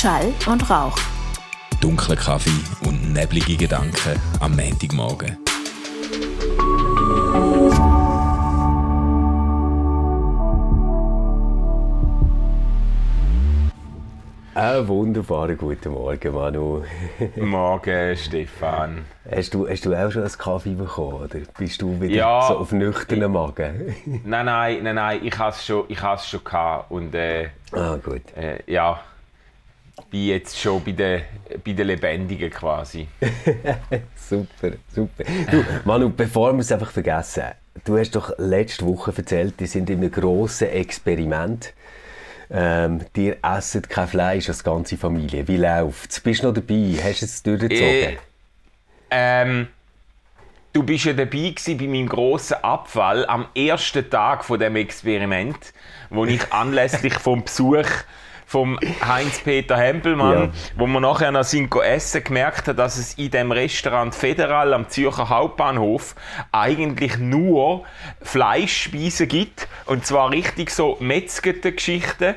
Schall und Rauch. Dunkler Kaffee und neblige Gedanken am Montagmorgen. Einen wunderbaren guten Morgen, Manu. Morgen, Stefan. Hast du, hast du auch schon einen Kaffee bekommen, oder bist du wieder Ja. so auf nüchternen Magen? Nein, nein, nein, nein, ich habe es schon, ich has schon gehabt und äh, ah, gut. äh, ja, bin jetzt schon bei den, bei den Lebendigen quasi. Super, super. Du, Manu, bevor wir es einfach vergessen, du hast doch letzte Woche erzählt, die sind in einem grossen Experiment. Ähm, dir essen kein Fleisch als ganze Familie. Wie läuft's? Bist du noch dabei? Hast du es durchgezogen? Äh, ähm, du bist ja dabei bei meinem grossen Abfall am ersten Tag von dem Experiment, wo ich anlässlich vom Besuch vom Heinz-Peter Hempelmann, Ja. wo wir nachher noch sind essen, gemerkt haben, dass es in dem Restaurant Federal am Zürcher Hauptbahnhof eigentlich nur Fleischspeisen gibt und zwar richtig so metzgete Geschichten.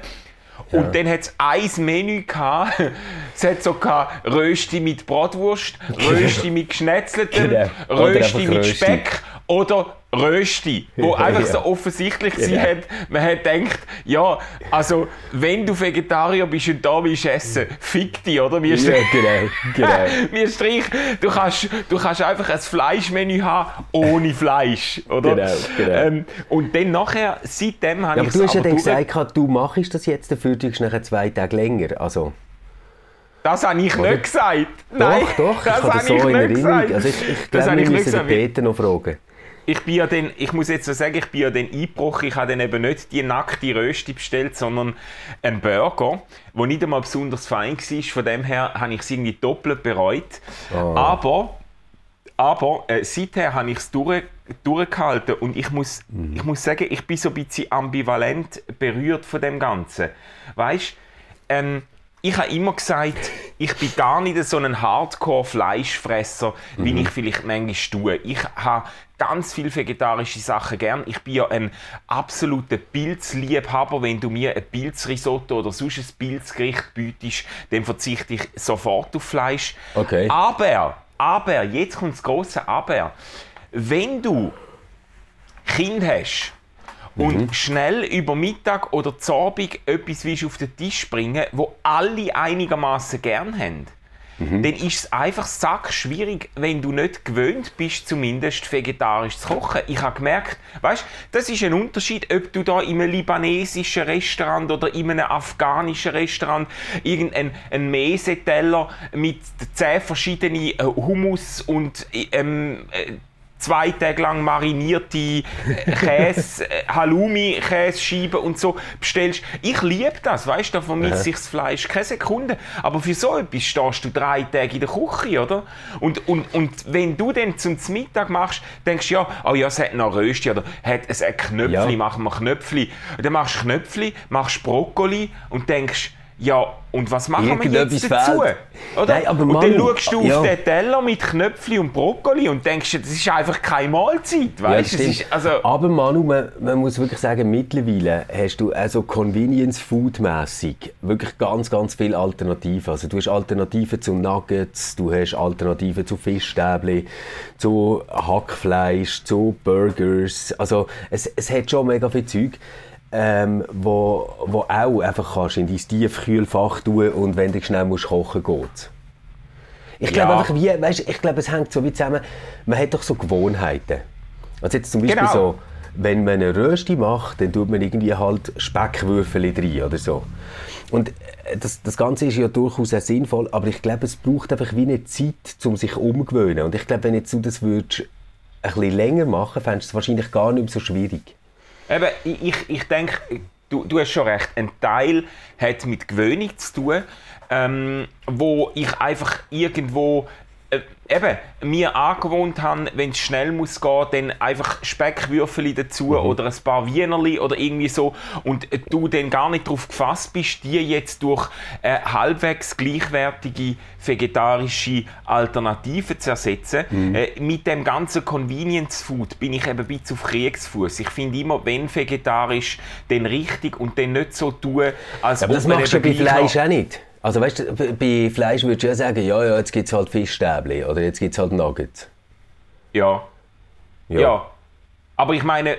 Und dann hat es ein Menü gehabt. Es hat so gehabt, Rösti mit Bratwurst, Rösti mit Geschnetzeltem, Genau. Rösti mit Rösti. Speck oder Rösti. Wo Ja, einfach ja. so offensichtlich Genau. sie hat, man hat gedacht, ja, also wenn du Vegetarier bist und da willst essen, fick dich, oder? Ist Ja, genau, genau. mir Strich, du kannst, du kannst einfach ein Fleischmenü haben ohne Fleisch, oder? Genau, genau. Ähm, und dann nachher, seitdem habe Ja, aber ich du hast ja dann gesagt, du machst das jetzt, dafür tust du nachher zwei Tage länger. Also, Das habe ich Oder? nicht gesagt. doch, Nein, doch, ich das habe das so ich in nicht Erinnerung. gesagt. Also ich, ich das glaube, habe wir ich nicht müssen den. Peter noch fragen. Ich bin ja dann, ich muss jetzt so sagen, ich bin ja dann eingebrochen. Ich habe dann eben nicht die nackte Rösti bestellt, sondern einen Burger, der nicht einmal besonders fein war. Von dem her habe ich es irgendwie doppelt bereut. Oh. Aber, aber äh, seither habe ich es durch, durchgehalten und ich muss, Mhm. ich muss sagen, ich bin so ein bisschen ambivalent berührt von dem Ganzen. Weißt, ähm, ich habe immer gesagt, ich bin gar nicht so ein Hardcore-Fleischfresser, wie ich vielleicht manchmal tue. Ich habe ganz viele vegetarische Sachen gern. Ich bin ja ein absoluter Pilzliebhaber. Wenn du mir ein Pilzrisotto oder sonst ein Pilzgericht bietest, dann verzichte ich sofort auf Fleisch. Okay. Aber, aber, jetzt kommt das große Aber. Wenn du Kind hast und schnell über Mittag oder Abend etwas willst auf den Tisch bringen, wo alle einigermaßen gern haben, dann ist es einfach sack schwierig, wenn du nicht gewöhnt bist, zumindest vegetarisch zu kochen. Ich habe gemerkt, weißt, das ist ein Unterschied, ob du da in einem libanesischen Restaurant oder in einem afghanischen Restaurant irgendeinen einen Mäseteller mit zehn verschiedenen äh, Hummus und ähm, äh, zwei Tage lang marinierte Käse, äh, Halloumi-Käsescheiben und so bestellst. Ich liebe das, weißt du, da vermisst sich das Fleisch keine Sekunde. Aber für so etwas stehst du drei Tage in der Küche, oder? Und, und, und wenn du dann zum Mittag machst, denkst du ja, oh ja, es hat noch Rösti oder hat es ein Knöpfli, Ja. machen wir Knöpfli. Und dann machst du Knöpfli, machst Brokkoli und denkst, ja, und was machen wir jetzt dazu? fehlt. Oder? Nein, aber und dann schaust du ja. auf den Teller mit Knöpfli und Brokkoli und denkst, das ist einfach keine Mahlzeit. Weißt? Ja, ist, also, Aber Manu, man, man muss wirklich sagen, mittlerweile hast du also Convenience Food mäßig wirklich ganz, ganz viele Alternativen. Also du hast Alternativen zu Nuggets, du hast Alternativen zu Fischstäbli, zu Hackfleisch, zu Burgers. Also es, es hat schon mega viel Zeug. Ähm, wo, wo auch einfach kannst in dein Tiefkühlfach tun und wenn du schnell musst kochen geht. Ich glaube Ja. einfach, wie, weißt, ich glaube, es hängt so wie zusammen. Man hat doch so Gewohnheiten. Also jetzt zum Beispiel Genau. so, wenn man eine Rösti macht, dann tut man irgendwie halt Speckwürfel rein oder so. Und äh, das, das Ganze ist ja durchaus auch sinnvoll, aber ich glaube, es braucht einfach wie eine Zeit, um sich umgewöhnen. Und ich glaube, wenn jetzt du das würdest ein bisschen länger machen, fändest du es wahrscheinlich gar nicht mehr so schwierig. Eben, ich, ich, denke, du, du hast schon recht. Ein Teil hat mit Gewöhnung zu tun, ähm, wo ich einfach irgendwo eben, mir angewohnt habe, wenn es schnell muss gehen, dann einfach Speckwürfel dazu oder ein paar Wienerli oder irgendwie so und äh, du dann gar nicht darauf gefasst bist, die jetzt durch äh, halbwegs gleichwertige vegetarische Alternativen zu ersetzen. Äh, mit dem ganzen Convenience Food bin ich eben ein bisschen auf Kriegsfuß. Ich finde immer, wenn vegetarisch, dann richtig und dann nicht so tun, als Aber das machst du bei Fleisch auch nicht. Also weißt du, bei Fleisch würdest du ja sagen, ja, ja, jetzt gibt es halt Fischstäbli oder jetzt gibt es halt Nuggets. Ja. Ja. Aber ich meine,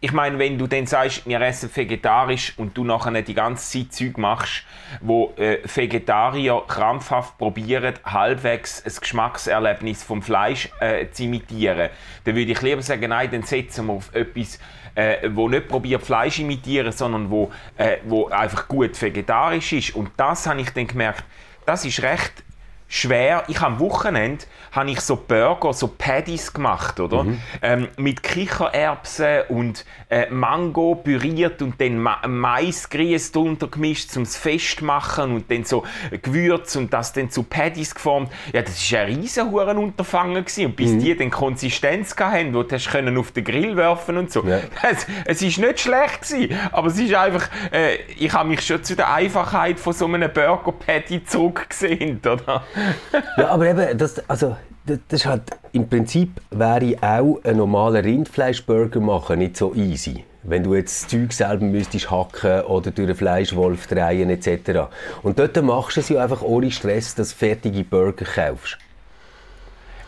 ich meine, wenn du dann sagst, wir essen vegetarisch und du nachher die ganze Zeit Zeug machst, wo äh, Vegetarier krampfhaft probieren, halbwegs ein Geschmackserlebnis vom Fleisch äh, zu imitieren, dann würde ich lieber sagen, nein, dann setzen wir auf etwas, äh, wo nicht probiert Fleisch imitieren, sondern wo, äh, wo einfach gut vegetarisch ist. Und das habe ich dann gemerkt, das ist recht schwer. Ich am Wochenende habe ich so Burger, so Patties gemacht, oder? Ähm, mit Kichererbsen und äh, Mango püriert und dann Ma Maisgrieß drunter gemischt, zum festmachen und dann so Gewürz und das dann zu Patties geformt. Ja, das ist ein riesen Unterfangen gewesen. Und bis die dann Konsistenz hatten, wo du hast können auf den Grill werfen und so. Ja. Es, es ist nicht schlecht gewesen, aber es ist einfach, äh, ich habe mich schon zu der Einfachheit von so einem Burger Patty zurückgesehnt, oder? Ja, aber eben, das, also, das, das ist halt, im Prinzip wäre auch ein normaler Rindfleischburger machen nicht so easy. Wenn du jetzt das Zeug selber müsstest hacken oder durch einen Fleischwolf drehen etc. Und dort machst du es ja einfach ohne Stress, dass du fertige Burger kaufst.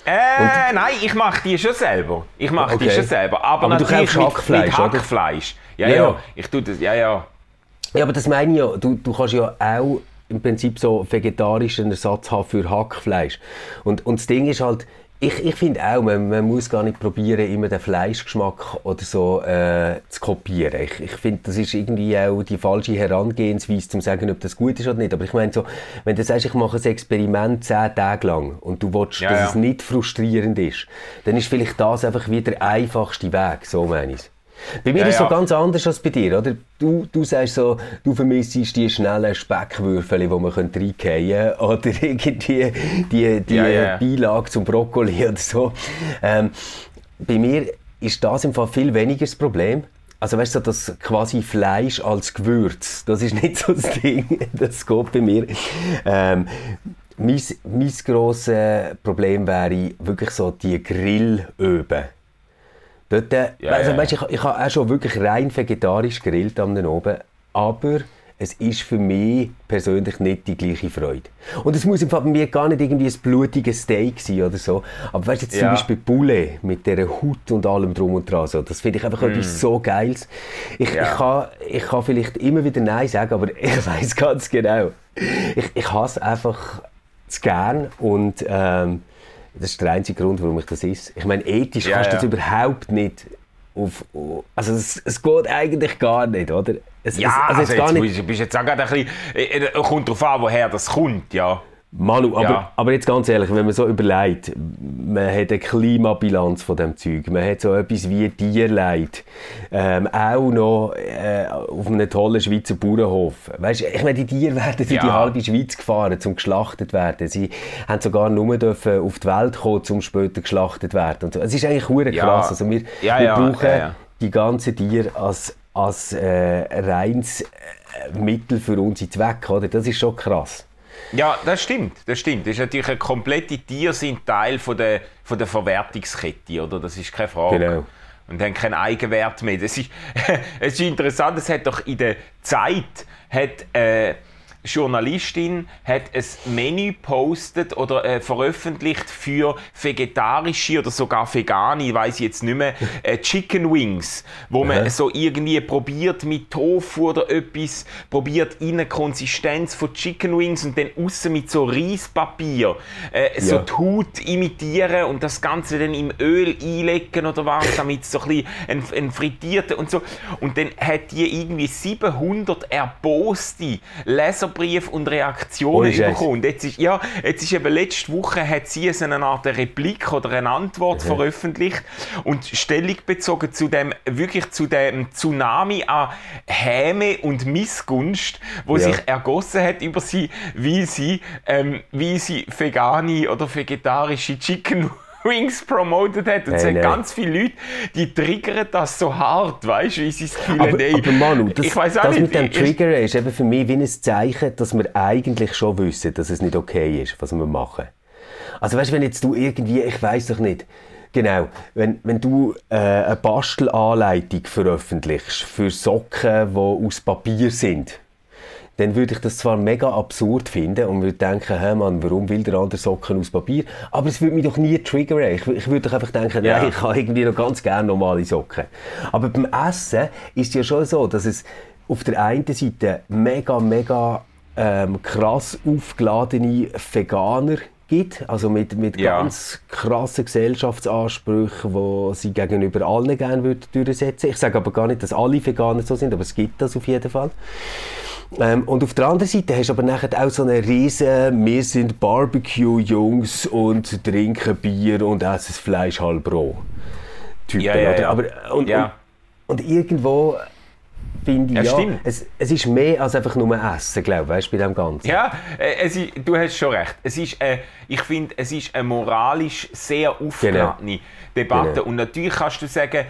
Äh, nein, ich mache die schon selber. Ich mache die Okay. schon selber. Aber, Aber du natürlich kaufst mit, Hackfleisch, mit? Hackfleisch. Ja, Ja, ja, ja. Ich tue das, ja, ja. Ja, aber das meine ich ja. Du, du kannst ja auch im Prinzip so vegetarischen Ersatz haben für Hackfleisch. Und, und das Ding ist halt, ich, ich finde auch, man, man muss gar nicht probieren, immer den Fleischgeschmack oder so äh, zu kopieren. Ich, ich finde, das ist irgendwie auch die falsche Herangehensweise, um zu sagen, ob das gut ist oder nicht. Aber ich meine so, wenn du sagst, ich mache ein Experiment zehn Tage lang und du willst, Ja, dass ja. es nicht frustrierend ist, dann ist vielleicht das einfach wieder der einfachste Weg, so meine ich Bei mir Ja, ist es so ja. ganz anders als bei dir, oder? Du, du sagst so, du vermisst die schnellen Speckwürfel, die man reingehen könnte, oder irgendwie die, die Ja. Beilage zum Brokkoli oder so. Ähm, bei mir ist das im Fall viel weniger das Problem. Also weißt du, so das quasi Fleisch als Gewürz, das ist nicht so das Ding, das geht bei mir. Ähm, mein, mein grosses Problem wäre wirklich so die Grillöben. Dort, äh, Ja, also, ja. weißt, ich, ich habe auch schon wirklich rein vegetarisch gegrillt am oben, aber es ist für mich persönlich nicht die gleiche Freude. Und es muss im Fall bei mir gar nicht irgendwie ein blutiges Steak sein oder so. Aber weißt du, jetzt zum Ja. Beispiel Poulet mit dieser Haut und allem drum und dran, so, das finde ich einfach etwas so Geiles. Ich, Mm. Ja. ich, kann, ich kann vielleicht immer wieder Nein sagen, aber ich weiß ganz genau. Ich, ich hasse einfach zu gern und ähm, das ist der einzige Grund, warum ich das ist. Ich meine, ethisch Ja, kannst du ja. das überhaupt nicht auf, also es, es geht eigentlich gar nicht, oder? Es, Ja, es, also, jetzt jetzt, gar nicht, bist du bist jetzt auch gerade ein bisschen, äh, äh, kommt darauf an, woher das kommt, ja. Manu, aber, Ja. aber jetzt ganz ehrlich, wenn man so überlegt, man hat eine Klimabilanz von dem Zeug, man hat so etwas wie Tierleid, ähm, auch noch äh, auf einem tollen Schweizer Bauernhof. Weißt, ich meine, die Tiere werden durch die Ja. halbe Schweiz gefahren, zum geschlachtet werden. Sie haben sogar nur dürfen auf die Welt kommen, um später geschlachtet werden. Und so. Es ist eigentlich hure Ja. krass. Also wir, Ja, wir ja, brauchen ja, ja. die ganzen Tiere als, als äh, reines äh, Mittel für unsere Zwecke. Oder? Das ist schon krass. Ja, das stimmt, das stimmt. Das ist natürlich ein komplette Tier sind Teil von der, von der Verwertungskette, oder? Das ist keine Frage. Genau. Und haben keinen Eigenwert mehr. Das ist, es ist interessant, es hat doch in der Zeit, hat, äh, Journalistin hat ein Menü postet oder äh, veröffentlicht für vegetarische oder sogar vegane, ich weiß jetzt nicht mehr, äh, Chicken Wings, wo man Aha. so irgendwie probiert mit Tofu oder etwas, probiert in eine Konsistenz von Chicken Wings und dann außen mit so Reispapier äh, so Ja. die Haut imitieren und das Ganze dann im Öl einlegen oder was, damit es so ein bisschen ein, ein frittierter und so. Und dann hat die irgendwie 700 erboste Leserbriefe und Reaktionen bekommen. Und jetzt ist, ja, jetzt ist eben letzte Woche hat sie so eine Art Replik oder eine Antwort veröffentlicht und Stellung bezogen zu dem, wirklich zu dem Tsunami an Häme und Missgunst, wo Ja. sich ergossen hat über sie, wie sie, ähm, wie sie vegane oder vegetarische Chicken Wings promoted hat. Und es Hey, sind ganz viele Leute, die triggern das so hart, weißt du, wie sie das Gefühl Aber, haben, aber Manu, das, ich weiß auch das nicht, mit dem Trigger ist eben für mich wie ein Zeichen, dass wir eigentlich schon wissen, dass es nicht okay ist, was wir machen. Also weißt du, wenn jetzt du irgendwie, ich weiß doch nicht, genau, wenn, wenn du äh, eine Bastelanleitung veröffentlichst für Socken, die aus Papier sind, dann würde ich das zwar mega absurd finden und würde denken, hey Mann, warum will der andere Socken aus Papier? Aber es würde mich doch nie triggern. Ich, ich würde doch einfach denken, Ja. nein, ich habe irgendwie noch ganz gerne normale Socken. Aber beim Essen ist es ja schon so, dass es auf der einen Seite mega, mega ähm, krass aufgeladene Veganer gibt, also mit, mit Ja. ganz krassen Gesellschaftsansprüchen, die sie gegenüber allen gerne würden durchsetzen Ich sage aber gar nicht, dass alle Veganer so sind, aber es gibt das auf jeden Fall. Ähm, und auf der anderen Seite hast du aber nachher auch so eine riesen «Wir sind Barbecue-Jungs und trinken Bier und essen Fleisch halb roh» Typen, Ja, ja, ja. Aber, und, und, und irgendwo finde ich, Ja, stimmt. es, es ist mehr als einfach nur Essen, glaube ich, weißt, bei dem Ganzen. Ja, äh, es ist, du hast schon recht. Es ist, äh, ich finde, es ist eine moralisch sehr aufgeladene Debatte. Genau. Und natürlich kannst du sagen,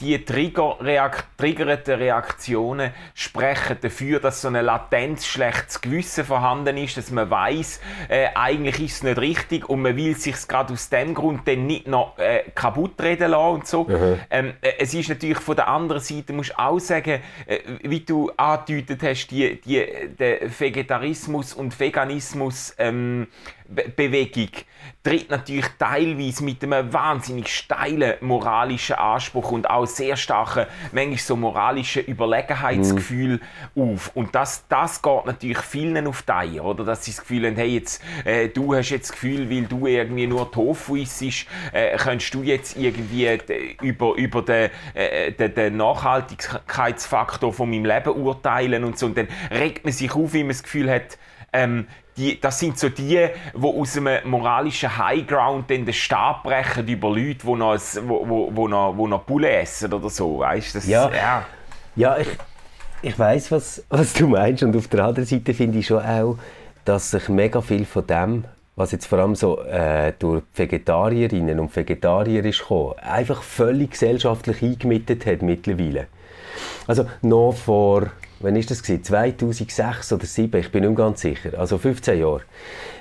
die Trigger -Reak triggernden Reaktionen sprechen dafür, dass so ein latenz schlechtes Gewissen vorhanden ist, dass man weiß, äh, eigentlich ist es nicht richtig und man will sich gerade aus dem Grund dann nicht noch äh, kaputt reden lassen und so. Ähm, äh, es ist natürlich von der anderen Seite, musst du auch sagen, äh, wie du angedeutet hast, die, die, der Vegetarismus und Veganismus ähm, Bewegung tritt natürlich teilweise mit einem wahnsinnig steilen moralischen Anspruch und auch sehr starken, manchmal so moralischen Überlegenheitsgefühl auf. Und das, das geht natürlich vielen auf die Eier, oder? Dass sie das Gefühl haben, hey, jetzt, äh, du hast jetzt das Gefühl, weil du irgendwie nur Tofu isst, äh, kannst du jetzt irgendwie äh, über, über den, äh, den, den Nachhaltigkeitsfaktor von meinem Leben urteilen und so. Und dann regt man sich auf, wie man das Gefühl hat, ähm, die, das sind so die, die aus einem moralischen Highground dann den Stab brechen über Leute, die noch, ein- wo, wo, wo noch, wo noch Bulle essen oder so. Weißt, das, Ja. ja. Ja, ich, ich weiß, was, was du meinst. Und auf der anderen Seite finde ich schon auch, dass sich mega viel von dem, was jetzt vor allem so äh, durch Vegetarierinnen und Vegetarier ist gekommen, einfach völlig gesellschaftlich eingemittet hat mittlerweile. Also noch vor, wann ist das gewesen? 2006 oder 2007, ich bin nicht ganz sicher, also 15 Jahre,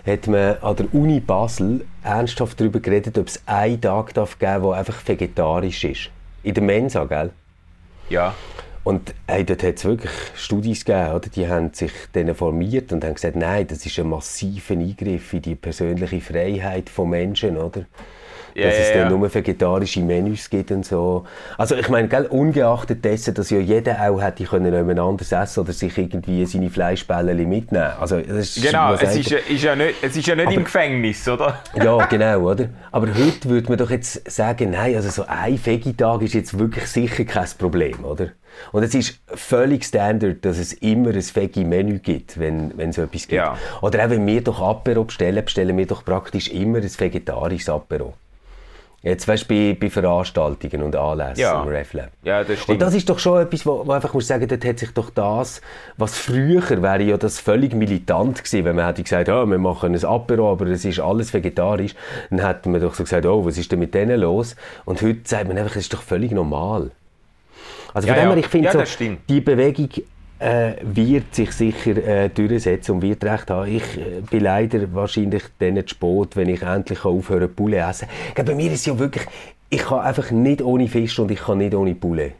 hat man an der Uni Basel ernsthaft darüber geredet, ob es einen Tag darf geben der einfach vegetarisch ist. In der Mensa, gell? ja. Und hey, dort hat es wirklich Studien gegeben, oder? die haben sich dann formiert und haben gesagt, nein, das ist ein massiver Eingriff in die persönliche Freiheit von Menschen, oder? Ja, dass es ja, dann ja. nur vegetarische Menüs gibt und so. Also ich meine, gell, ungeachtet dessen, dass ja jeder auch hätte können jemand anderes essen oder sich irgendwie seine Fleischbälle mitnehmen. Also ist, Genau, es ist, ja- ist ja nicht, es ist ja nicht im Gefängnis, oder? ja, genau, oder? Aber heute würde man doch jetzt sagen, nein, also so ein Veggie-Tag ist jetzt wirklich sicher kein Problem, oder? Und es ist völlig Standard, dass es immer ein Veggie-Menü gibt, wenn, wenn es so etwas gibt. Ja. Oder auch wenn wir doch Apero bestellen, bestellen wir doch praktisch immer ein vegetarisches Apero. Jetzt weißt du, bei, bei Veranstaltungen und Anlässen Ja. im RefLab. Ja, das Und stimmt. das ist doch schon etwas, wo, wo einfach muss sagen, dort hat sich doch das, was früher wäre ja das völlig militant gewesen, wenn man hätte gesagt, ja, wir machen ein Apero, aber es ist alles vegetarisch, dann hätte man doch so gesagt, oh, was ist denn mit denen los? Und heute sagt man einfach, es ist doch völlig normal. Also Ja, von dem ja. her, ich finde Ja, so, die Bewegung äh, wird sich sicher äh, durchsetzen und wird recht haben. Ich äh, bin leider wahrscheinlich dann zu spät, wenn ich endlich aufhören kann, Poulet essen. Glaube, Bei mir ist ja wirklich, ich kann einfach nicht ohne Fisch und ich kann nicht ohne Poulet.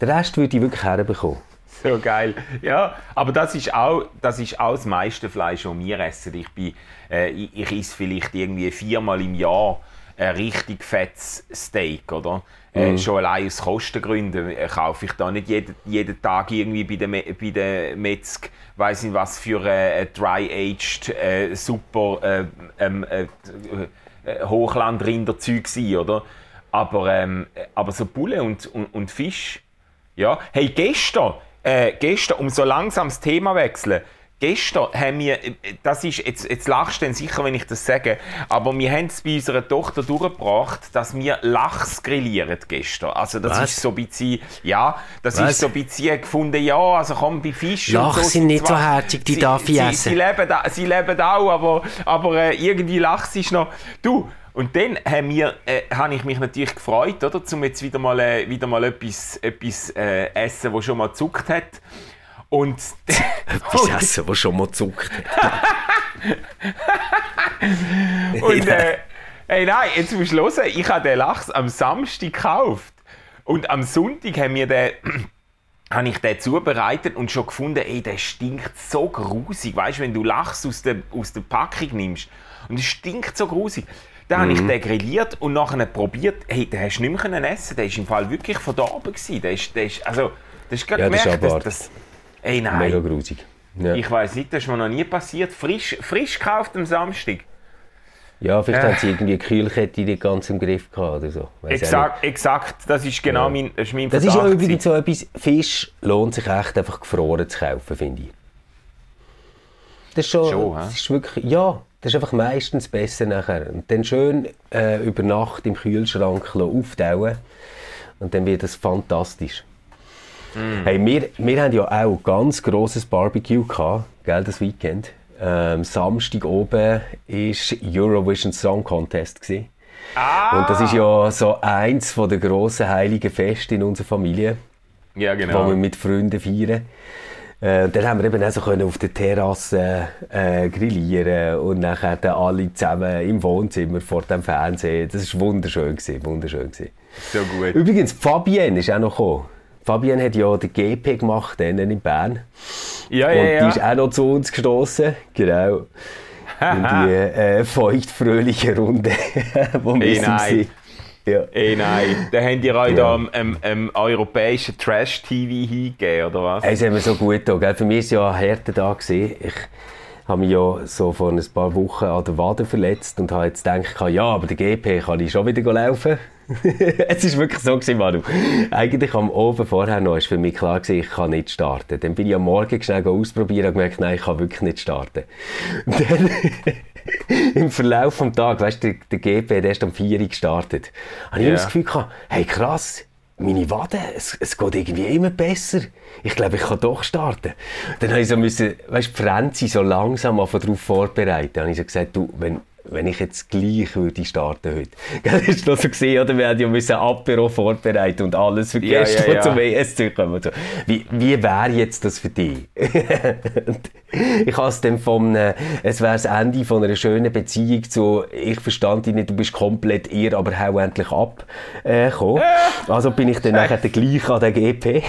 Den Rest würde ich wirklich herbekommen. So geil. Ja, aber das ist auch das, ist auch das meiste Fleisch, das wir essen. Ich, bin, äh, ich, ich esse vielleicht irgendwie viermal im Jahr ein richtig fettes Steak, oder? Äh, schon allein aus Kostengründen äh, kaufe ich da nicht jeden, jeden Tag irgendwie bei der, Me bei der Metzg, weiß nicht was für äh, dry-aged, äh, super äh, äh, äh, Hochlandrinderzeug sein, oder? Aber, ähm, aber so Bulle und, und, und Fisch, ja. Hey, gestern, äh, gestern, um so langsam das Thema wechseln, gestern haben wir, äh, das ist, jetzt, jetzt lachst du dann sicher, wenn ich das sage, aber wir haben es bei unserer Tochter durchgebracht, dass wir Lachs grillieren gestern. Also das Was? ist so ein bisschen, ja, das Was? ist so ein bisschen gefunden, ja, also komm, bei Fisch und Lachs so sind nicht so herzig, die sie, darf ich sie, essen. Sie leben, da, sie leben auch, aber, aber äh, irgendwie Lachs ist noch, du, und dann haben wir, äh, habe ich mich natürlich gefreut, oder, um jetzt wieder mal, äh, wieder mal etwas, etwas äh, essen, das schon mal gezuckt hat. Und, Das Essen, das schon mal zuckt. und äh, hey, nein, jetzt musst du hören, ich habe den Lachs am Samstag gekauft. Und am Sonntag haben wir den habe ich den zubereitet und schon gefunden, ey, der stinkt so grusig. Weißt du, wenn du Lachs aus der, aus der Packung nimmst und es stinkt so grusig. Dann habe ich den grilliert und nachher probiert, hey, den hast du nicht mehr essen Der ist im Fall wirklich verdorben gewesen. Der ist, der ist, also, das ist gerade Ja, das ist gemerkt, dass, dass, ey, nein. Mega grusig. Ja. Ich weiß nicht, das ist mir noch nie passiert. Frisch, frisch gekauft am Samstag. ja, vielleicht Äh. haben sie irgendwie die Kühlkette nicht ganz im Griff gehabt oder so. Weiss. Exakt, exakt. Das ist genau Ja. mein, das ist mein Das ist ja Verdacht übrigens so etwas, Fisch lohnt sich echt einfach gefroren zu kaufen, finde ich. Das ist schon, Schon, das ist wirklich, ja, das ist einfach meistens besser nachher. Und dann schön äh, über Nacht im Kühlschrank auftauen und dann wird das fantastisch. Mm. Hey, wir, wir haben ja auch ein ganz grosses Barbecue gehabt, gell, das Weekend. Ähm, Samstag oben war Eurovision Song Contest. Gewesen. Ah! Und das ist ja so eins von der grossen heiligen Feste in unserer Familie, Ja, wo wir genau. mit Freunden feiern. Äh, dann haben wir eben auch so können auf der Terrasse äh, grillieren und nachher dann alle zusammen im Wohnzimmer vor dem Fernsehen. Das war wunderschön, gewesen, wunderschön gewesen. So gut. Übrigens, Fabienne ist auch noch gekommen. Fabienne hat ja den GP gemacht, in Bern. Ja, Und ja, die ja. ist auch noch zu uns gestoßen. Genau. In die äh, feuchtfröhliche Runde, wo wir Hey, sind. nein. Ja. Ey, nein. Dann habt ihr euch Ja. da am, am, am europäischen Trash-TV hingegeben, oder was? Es hat mir so gut getan. Für mich war es ja Härte da. Gewesen. Ich habe mich ja so vor ein paar Wochen an der Wade verletzt und habe jetzt gedacht, ja, aber der GP kann ich schon wieder laufen. es war wirklich so, gewesen, Manu. Eigentlich am Abend vorher noch war für mich klar, gewesen, ich kann nicht starten. Dann bin ich am Morgen schnell ausprobieren und gemerkt, nein, ich kann wirklich nicht starten. Und dann im Verlauf des Tages, weißt du, der, der GP hat erst am 4 Uhr gestartet, habe ich immer das Gefühl gehabt, hey krass, meine Wade, es, es geht irgendwie immer besser. Ich glaube, ich kann doch starten. Dann habe ich so müssen, weißt Franzi so langsam auf darauf vorbereiten. Dann habe ich so gesagt, du, wenn, wenn ich jetzt gleich würde starten heute. Gell, Hast du noch so gesehen, oder? Wir haben ja müssen Apero vorbereiten und alles für Ja, Gäste, ja, die ja. zum ESC kommen. So. Wie, wie wäre jetzt das für dich? Ich habe es dann vom, äh, es wäre das Ende von einer schönen Beziehung zu, ich verstand dich nicht, du bist komplett ihr, aber hau endlich ab, äh, gekommen. Also bin ich dann nachher gleich an den GP,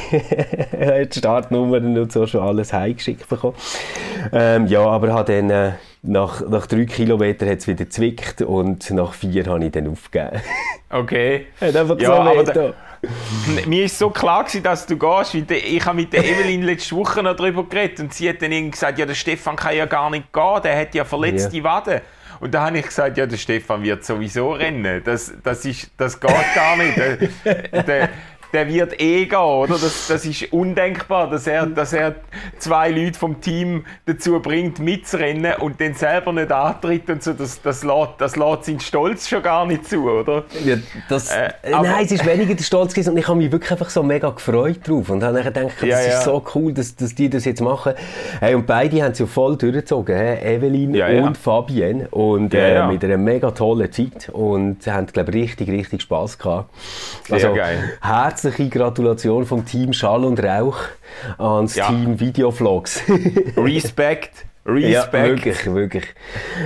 die Startnummern und so schon alles heimgeschickt bekommen. Ähm, ja, aber habe dann, äh, nach, nach drei Kilometern hat es wieder zwickt und nach vier habe ich dann aufgegeben. Okay. hat einfach Ja, so aber da-. Mir ist so klar gewesen, dass du gehst. weil Ich habe mit der Evelyn letzte Woche noch darüber geredet und sie hat dann irgendwie gesagt, ja, der Stefan kann ja gar nicht gehen, der hat ja verletzte Waden. Und da habe ich gesagt, ja, der Stefan wird sowieso rennen. Das, das, ist, das geht gar nicht. Der, der, der wird eh gehen, oder? Das, das ist undenkbar, dass er, dass er zwei Leute vom Team dazu bringt, mitzurennen und dann selber nicht antritt und so. Das, das, lässt, das lässt seinen Stolz schon gar nicht zu, oder? Ja, das, Äh, äh, nein, es ist weniger der Stolz gewesen und ich habe mich wirklich einfach so mega gefreut drauf und habe dann gedacht, das Ja, ist ja. so cool, dass, dass die das jetzt machen. Hey, und beide haben es ja voll durchgezogen, he? Evelyn und Fabienne und äh, mit einer mega tollen Zeit und haben, glaube ich, richtig, richtig Spass gehabt. Sehr geil. Herzliche Gratulation vom Team Schall und Rauch ans Ja. Team Videovlogs. Respekt. Ja, Respekt. wirklich, wirklich.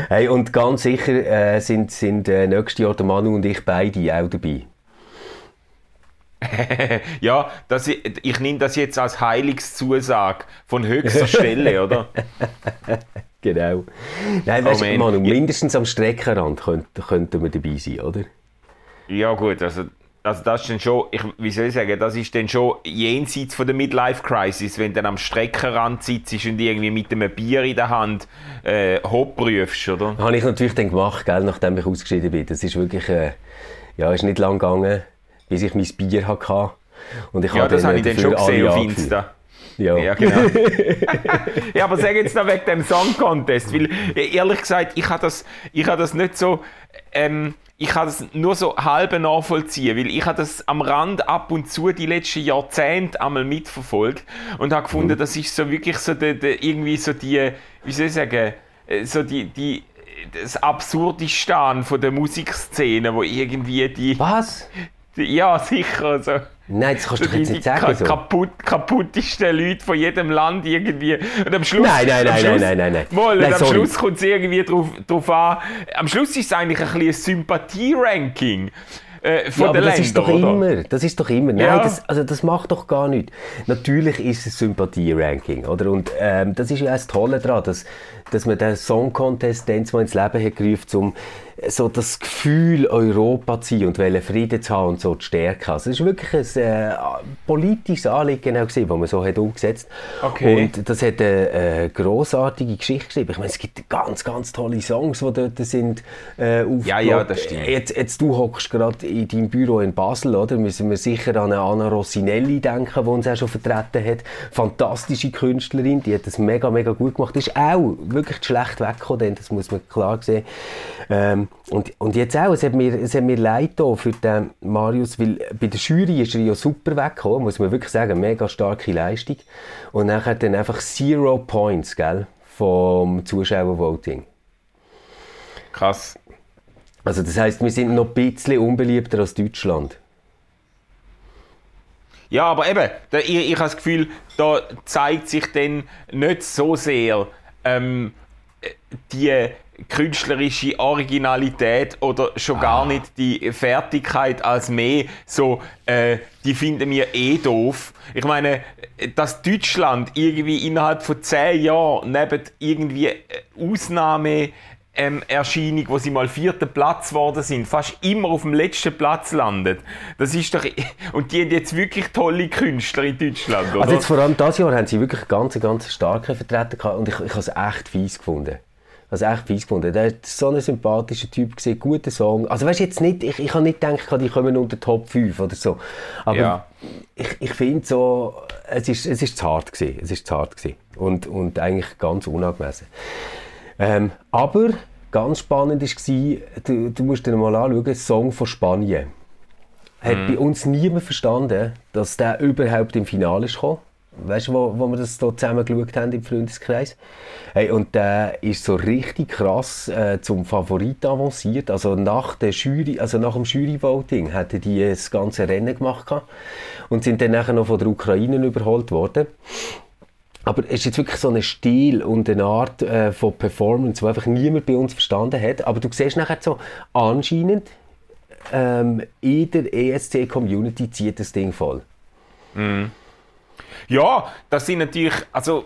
Hey, und ganz sicher äh, sind, sind äh, nächstes Jahr der Manu und ich beide auch dabei. Ja, das, ich, ich nehme das jetzt als Heilungszusage von höchster Stelle, oder? Genau. Nein, weißt Oh, du, man. Manu, mindestens am Streckenrand könnten, könnten wir dabei sein, oder? Ja gut, also, also das ist dann schon, ich, wie soll ich sagen, das ist dann schon jenseits von der Midlife-Crisis, wenn du dann am Streckenrand sitzt und irgendwie mit einem Bier in der Hand äh, Hopp prüfst, oder? Habe ich natürlich dann gemacht, gell, nachdem ich ausgeschieden bin. Das ist wirklich, äh, ja, ist nicht lang gegangen, bis ich mein Bier hatte. Und ich Ja, das habe äh, ich dann schon gesehen auf. Insta. Ja. Ja, genau. ja, aber sag jetzt noch wegen dem Song Contest, weil ehrlich gesagt, ich habe das, ich habe das nicht so, ähm, ich habe das nur so halb nachvollziehen, weil ich habe das am Rand ab und zu die letzten Jahrzehnte einmal mitverfolgt und habe gefunden, Mhm. das ist so wirklich so der, der, irgendwie so die, wie soll ich sagen, äh, so die, die das Absurdistan von der Musikszene, wo irgendwie die, Was? die ja sicher so Nein, das kannst du jetzt die, nicht die sagen. So. kaputt, kaputttesten Leute von jedem Land irgendwie. Und am Schluss. Nein, nein, nein, Schluss, nein, nein, nein. Mal, Nein, am sorry. Schluss kommt es irgendwie drauf, drauf an. Am Schluss ist es eigentlich ein, bisschen ein Sympathie-Ranking. äh, von ja, aber das Ländern, ist doch oder? immer. Das ist doch immer. Nein, Ja. das, also das macht doch gar nichts. Natürlich ist es Sympathie-Ranking, oder? Und ähm, das ist ja auch das Tolle daran, dass, dass man den Song Contest dann mal ins Leben hat gerufen, um so das Gefühl Europa zu sein und wollen Frieden zu haben und so zu stärken. Also es ist wirklich ein äh, politisches Anliegen genau das man so hat umgesetzt. Okay. Und das hat eine, eine grossartige Geschichte geschrieben. Ich meine, es gibt ganz, ganz tolle Songs, die dort sind äh. Ja, ja, das stimmt. Jetzt, jetzt du hockst gerade in deinem Büro in Basel, oder? Müssen wir sicher an Anna Rossinelli denken, die uns auch schon vertreten hat. Fantastische Künstlerin, die hat das mega, mega gut gemacht. Ist auch wirklich schlecht weggekommen, das muss man klar sehen. Ähm, und, und jetzt auch, es hat mir, es hat mir leid für den Marius, weil bei der Jury ist er ja super weggekommen, muss man wirklich sagen, mega starke Leistung. Und nachher dann einfach Zero Points, gell, vom Zuschauervoting. Krass. Also das heißt, wir sind noch ein bisschen unbeliebter als Deutschland. Ja, aber eben, da, ich, ich habe das Gefühl, da zeigt sich dann nicht so sehr ähm, die künstlerische Originalität oder schon gar nicht die Fertigkeit als mehr so, äh, die finden wir eh doof. Ich meine, dass Deutschland irgendwie innerhalb von zehn Jahren neben irgendwie äh, Ausnahme ähm, Erscheinung, wo sie mal vierter Platz geworden sind, fast immer auf dem letzten Platz landet. Das ist doch und die haben jetzt wirklich tolle Künstler in Deutschland, oder? Also jetzt vor allem dieses Jahr haben sie wirklich ganz, ganz starke Vertreter gehabt und ich, ich habe es echt fies gefunden. Es echt fies gefunden. Der ist so ein sympathischer Typ gesehen, guter Song. Also weißt jetzt nicht, ich, ich habe nicht gedacht, die kommen unter Top 5 oder so. Aber Ja. ich, ich finde so, es ist, es ist zu hart gewesen. Es ist zu hart gewesen. Und, und eigentlich ganz unangemessen. Ähm, aber ganz spannend war, du, du musst dir mal anschauen, Song von Spanien. Hat bei uns niemand verstanden, dass der überhaupt im Finale ist gekommen. Weißt du, wo, wo wir das hier zusammen geschaut haben im Freundeskreis? Hey, und der ist so richtig krass äh, zum Favorit avanciert. Also nach, der Jury, also nach dem Jury-Voting hatten die das ganze Rennen gemacht und sind dann nachher noch von der Ukraine überholt worden. Aber es ist jetzt wirklich so ein Stil und eine Art äh, von Performance, die einfach niemand bei uns verstanden hat. Aber du siehst nachher so, anscheinend ähm, in der ESC-Community zieht das Ding voll. Ja, das sind natürlich, also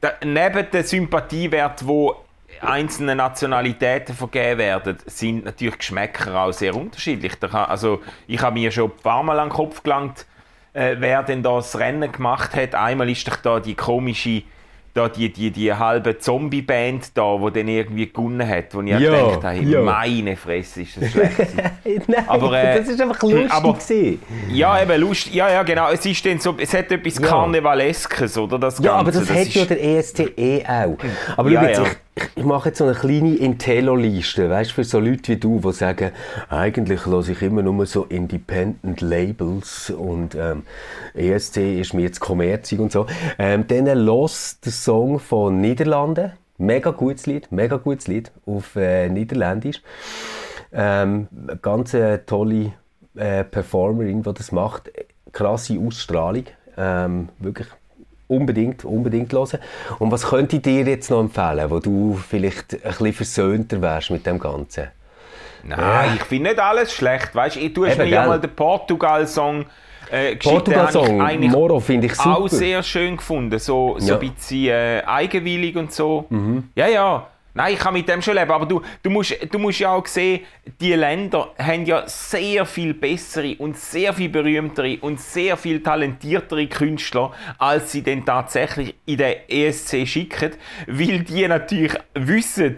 da, neben den Sympathiewert, wo einzelne Nationalitäten vergeben werden, sind natürlich Geschmäcker auch sehr unterschiedlich. Kann, also ich habe mir schon ein paar Mal an den Kopf gelangt, äh, wer denn da das Rennen gemacht hat. Einmal ist doch da die komische, da die, die, die halbe Zombie-Band da, die dann irgendwie gewonnen hat, wo ich Ja, gedacht habe, ja. meine Fresse, ist das schlecht. Nein, Aber, äh, das ist einfach lustig. aber- gewesen. Ja, eben, lustig. Ja, ja, genau. Es ist dann so, es hat etwas Ja. Karnevaleskes, oder? Das Ja, aber Ganze. das, hat ja der ESC eh auch. Aber ja. ich, ich, mache jetzt so eine kleine Intello-Liste, weißt du, für so Leute wie du, die sagen, eigentlich höre ich immer nur so Independent Labels und ähm, ESC ist mir jetzt kommerzig und so. Ähm, dann los den Song von Niederlanden. Mega gutes Lied, mega gutes Lied auf äh, Niederländisch. Ähm, ganz äh, tolle äh, Performerin, die das macht. Krasse Ausstrahlung. Ähm, wirklich unbedingt, unbedingt hören. Und was könnte ich dir jetzt noch empfehlen, wo du vielleicht ein bisschen versöhnter wärst mit dem Ganzen? Nein, ich finde nicht alles schlecht. Weißt hast Eben, mir ja mal den Portugal-Song äh, Portugal-Song, ich Moro, finde ich super. auch sehr schön gefunden. So, so Ja. Mhm. ein bisschen äh, eigenwillig und so. Ja, ja. Nein, ich kann mit dem schon leben. Aber du, du, musst, du musst ja auch sehen, die Länder haben ja sehr viel bessere und sehr viel berühmtere und sehr viel talentiertere Künstler, als sie denn tatsächlich in den ESC schicken, weil die natürlich wissen,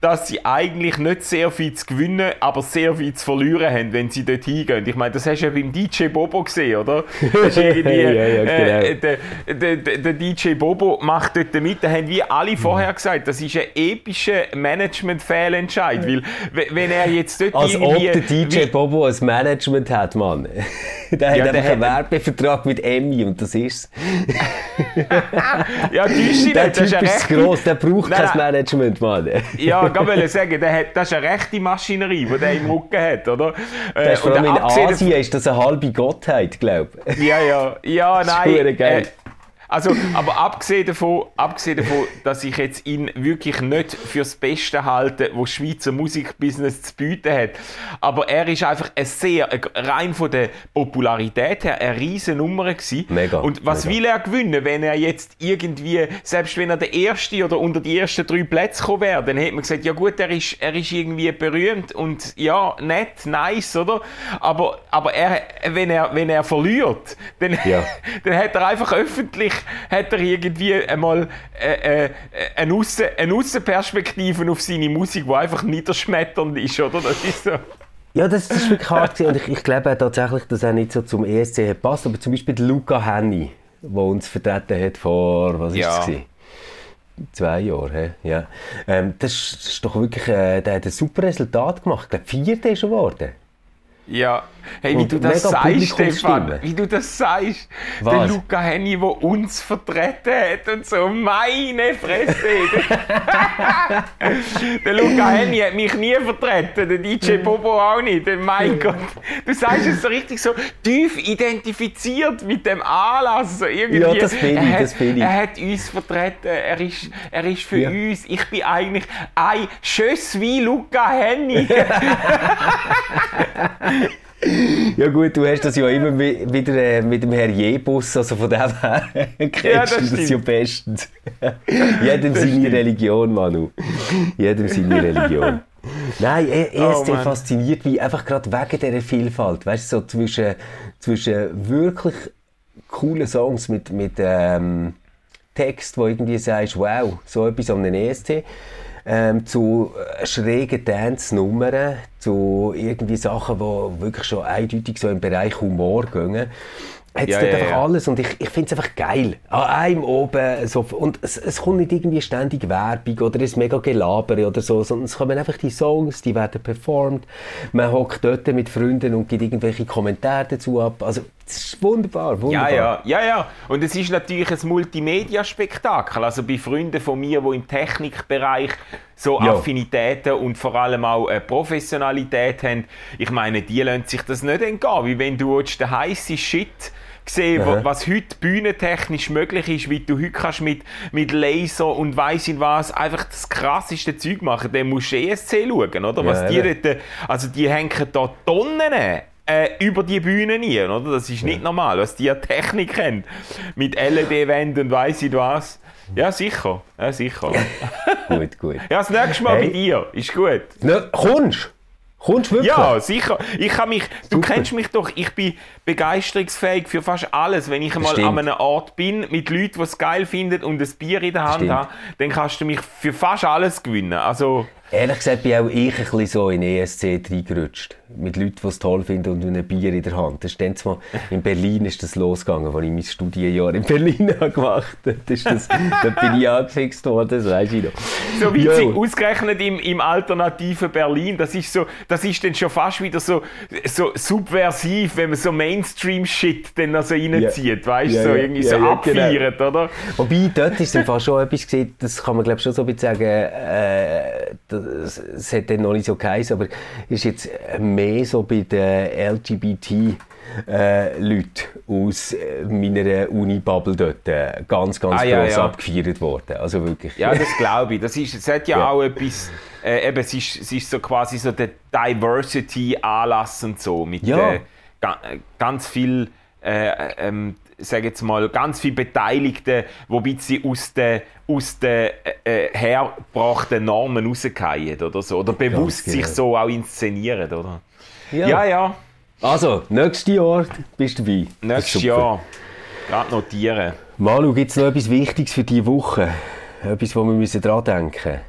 dass sie eigentlich nicht sehr viel zu gewinnen, aber sehr viel zu verlieren haben, wenn sie dort hingehen. Ich meine, das hast du ja beim DJ Bobo gesehen, oder? Das ist irgendwie, Ja, ja, äh, genau. der, der, der, der DJ Bobo macht dort mit, da haben wie alle vorher Mhm. gesagt, das ist ein epischer Management-Fehlentscheid, weil wenn er jetzt dort Als ob der DJ Bobo ein Management hat, Mann. der hat Ja, einfach einen Werbevertrag mit Emmy und das ist's. ja, dich Der Typ ist gross, der braucht Nein, kein. Management, Mann. Ja, ich wollte sagen, der hat, das ist eine rechte Maschinerie, die der im Rücken hat, oder? Äh, Der ist vor allem in Asien ist das eine halbe Gottheit, glaube ich. Ja, ja, ja, Das ist nein. geil. Äh, Also, aber abgesehen davon, abgesehen davon, dass ich jetzt ihn wirklich nicht fürs Beste halte, was Schweizer Musikbusiness zu bieten hat, aber er ist einfach ein sehr, rein von der Popularität her, eine riesen Nummer gewesen. Mega, Und was mega. will er gewinnen, wenn er jetzt irgendwie, selbst wenn er der Erste oder unter die ersten drei Plätze gekommen wäre, dann hätte man gesagt, ja gut, er ist, er ist irgendwie berühmt und ja, nett, nice, oder? Aber, aber er, wenn er, wenn er verliert, dann, Ja. dann hat er einfach öffentlich hat er irgendwie einmal äh, äh, eine, Aussen, eine Aussenperspektive auf seine Musik, die einfach niederschmetternd ist, oder? Das ist so. Ja, das, ist wirklich hart und ich, ich glaube tatsächlich, dass er nicht so zum ESC hat passt. Aber zum Beispiel der Luca Henny, der uns vertreten hat vor, was ist Ja. es gewesen? Zwei Jahre, hä? ja. Ähm, das, ist, ist doch wirklich, äh, der hat ein super Resultat gemacht. Ich glaube, Vierter ist er geworden. Ja, hey, wie Und du das sagst. Stefan, wie du das sagst, der? Luca Henny, der uns vertreten hat und so, meine Fresse. der Luca Henny hat mich nie vertreten, der DJ Bobo auch nicht, Der- mein Gott. Du sagst es so richtig so tief identifiziert mit dem Anlass, so irgendwie. Ja, das bin ich, er hat, das bin ich. Er hat uns vertreten, er ist, er ist für Ja. uns, ich bin eigentlich ein Schöss wie Luca Henny. Ja gut, du hast das ja immer wi- wieder äh, mit dem Herr Jebus, also von dem her kennst Ja, das du das ja bestens. Jedem seine Religion, Manu. Jedem seine Religion. Nein, E- ESC Oh, Mann. fasziniert mich einfach gerade wegen dieser Vielfalt. Weißt du, so zwischen, zwischen wirklich coolen Songs mit, mit ähm, Text, wo irgendwie sagst, wow, so etwas an den ESC, ähm, zu äh, schrägen Dance-Nummern, zu irgendwie Sachen, die wirklich schon eindeutig so im Bereich Humor gehen. Hat es Ja, ja, einfach ja. alles und ich, ich finde es einfach geil. An einem oben, so, und es, es kommt nicht irgendwie ständig Werbung oder ein mega Gelabere oder so, sondern es kommen einfach die Songs, die werden performt. Man hockt dort mit Freunden und gibt irgendwelche Kommentare dazu ab. Also, es ist wunderbar, wunderbar. Ja, ja, ja, ja. Und es ist natürlich ein Multimedia-Spektakel. Also bei Freunden von mir, die im Technikbereich so Ja. Affinitäten und vor allem auch äh, Professionalität haben, ich meine, die lassen sich das nicht entgehen. Wie wenn du den heißen Shit sehen, wo- was heute bühnentechnisch möglich ist, wie du heute kannst mit, mit Laser und weiss ich was einfach das krasseste Zeug machen, dann musst du ESC schauen, oder? Was Ja, die dort, also die hängen da Tonnen äh, über die Bühne rein, oder? Das ist nicht normal, was die Technik haben. Mit LED-Wänden und weiss ich was. Ja, sicher. Ja, sicher. Gut, gut. Ja, das nächste Mal Hey. bei dir. Ist gut. Ne, kommst Kommst wirklich? Ja, sicher. Ich kann mich, du kennst mich doch, ich bin begeisterungsfähig für fast alles. Wenn ich einmal stimmt. an einem Ort bin, mit Leuten, die es geil finden und ein Bier in der Hand stimmt. haben, dann kannst du mich für fast alles gewinnen. Also, Ehrlich gesagt bin auch ich ein bisschen so in ESC reingerutscht. Mit Leuten, die es toll finden und ein Bier in der Hand. Das ist dann mal, in Berlin ist das losgegangen, als ich mein Studienjahr in Berlin gemacht habe. Das ist das, da bin ich angefixt worden, das weiss ich noch. so witzig, Jo. ausgerechnet im, im alternativen Berlin, das ist so, das ist dann schon fast wieder so, so subversiv, wenn man so Mainstream-Shit dann noch so reinzieht, weißt du, Ja, so ja, irgendwie ja, so ja, genau. abfeiert, oder? Wobei, dort ist im Fall schon etwas gesehen, das kann man glaube schon so ein bisschen sagen, äh, das, es hat dann noch nicht so geheißen, aber ist jetzt mehr so bei den LGBT äh, Leuten aus äh, meiner Uni-Bubble dort äh, ganz, ganz Ah, ja, gross ja. abgefeiert worden. Also wirklich. Ja, das glaube ich. Das ist, es hat ja, Ja. auch etwas, äh, eben, es ist, es ist so quasi so der Diversity-Anlass und so, mit Ja. äh, ga, ganz viel, äh, ähm, sag jetzt mal, ganz viel Beteiligten, die ein bisschen aus den, aus den äh, äh, hergebrachten Normen rausgehen oder so. Oder bewusst genau. sich so auch inszenieren, oder? Ja. Ja, ja, Also, nächstes Jahr bist du dabei. Nächstes. Jahr. Gerade notieren. Manu, gibt es noch etwas Wichtiges für diese Woche? Etwas, wo wir müssen dran denken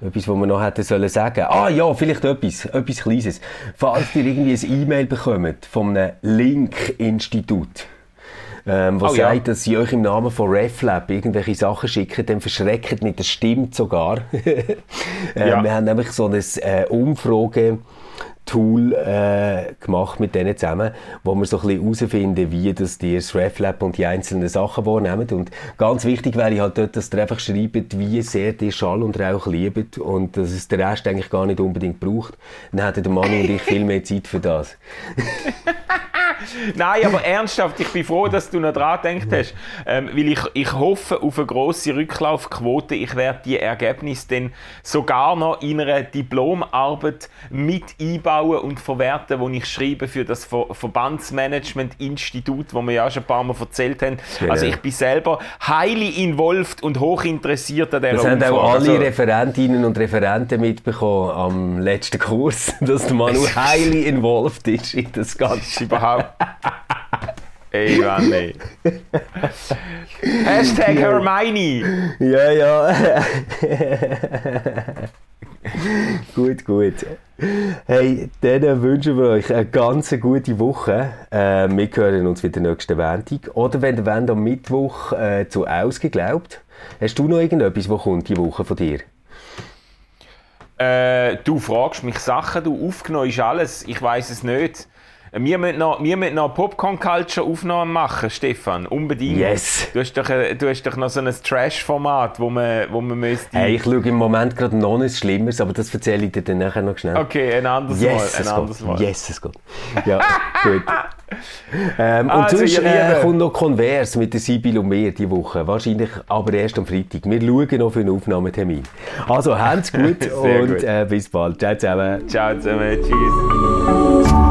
Etwas, was wir noch hätten sollen sagen. Ah ja, vielleicht etwas, etwas Kleines. Falls ihr irgendwie ein E-Mail bekommt von einem Link-Institut, ähm, was Oh ja. sagt, dass sie euch im Namen von RefLab irgendwelche Sachen schicken, dann verschreckt nicht, das stimmt sogar. ähm, Ja. Wir haben nämlich so ein äh, Umfrage Tool äh, gemacht mit denen zusammen, wo wir so ein bisschen herausfinden, wie das die das RefLab und die einzelnen Sachen wahrnehmen. Und ganz wichtig wäre halt dort, dass ihr einfach schreibt, wie sehr ihr Schall und Rauch liebt und dass es der Rest eigentlich gar nicht unbedingt braucht. Dann hätten der Manu und ich viel mehr Zeit für das. Nein, aber ernsthaft, ich bin froh, dass du noch dran gedacht hast. Ähm, weil ich, ich hoffe auf eine grosse Rücklaufquote. Ich werde die Ergebnisse dann sogar noch in einer Diplomarbeit mit einbauen und verwerten, wo ich schreibe für das Ver Verbandsmanagement-Institut, wo wir ja schon ein paar Mal erzählt haben. Genau. Also ich bin selber highly involved und hochinteressiert an dieser Das haben auch Umfrage. alle Also- Referentinnen und Referenten mitbekommen am letzten Kurs, dass der Manu highly involved ist in das Ganze. überhaupt. Ey, Mann, ey. Hashtag Hermione. Ja, ja. gut, gut. Hey, dann wünschen wir euch eine ganz gute Woche. Äh, wir hören uns wieder nächsten Montag. Oder wenn ihr wollt, am Mittwoch äh, zu Ausgeglaubt. Hast du noch irgendetwas, was kommt die Woche von dir? Äh, du fragst mich Sachen, du aufgenommen ist alles. Ich weiß es nicht. Wir müssen noch, wir müssen noch Popcorn-Culture-Aufnahmen machen, Stefan. Unbedingt. Yes. Du hast doch, äh, du hast doch noch so ein Trash-Format, wo man, wo man müsste... Hey, ich schaue im Moment gerade noch nichts Schlimmeres, aber das erzähle ich dir dann nachher noch schnell. Okay, ein anderes Yes, Mal. es Ein anderes. Mal. Yes, es geht. Ja, gut. Ähm, und Also, sonst ihr äh, kommt noch Konvers mit der Sibyl und mir diese Woche. Wahrscheinlich aber erst am Freitag. Wir schauen noch für einen Aufnahmetermin. Also, habt's gut und gut. Äh, bis bald. Ciao zusammen. Ciao zusammen. Tschüss.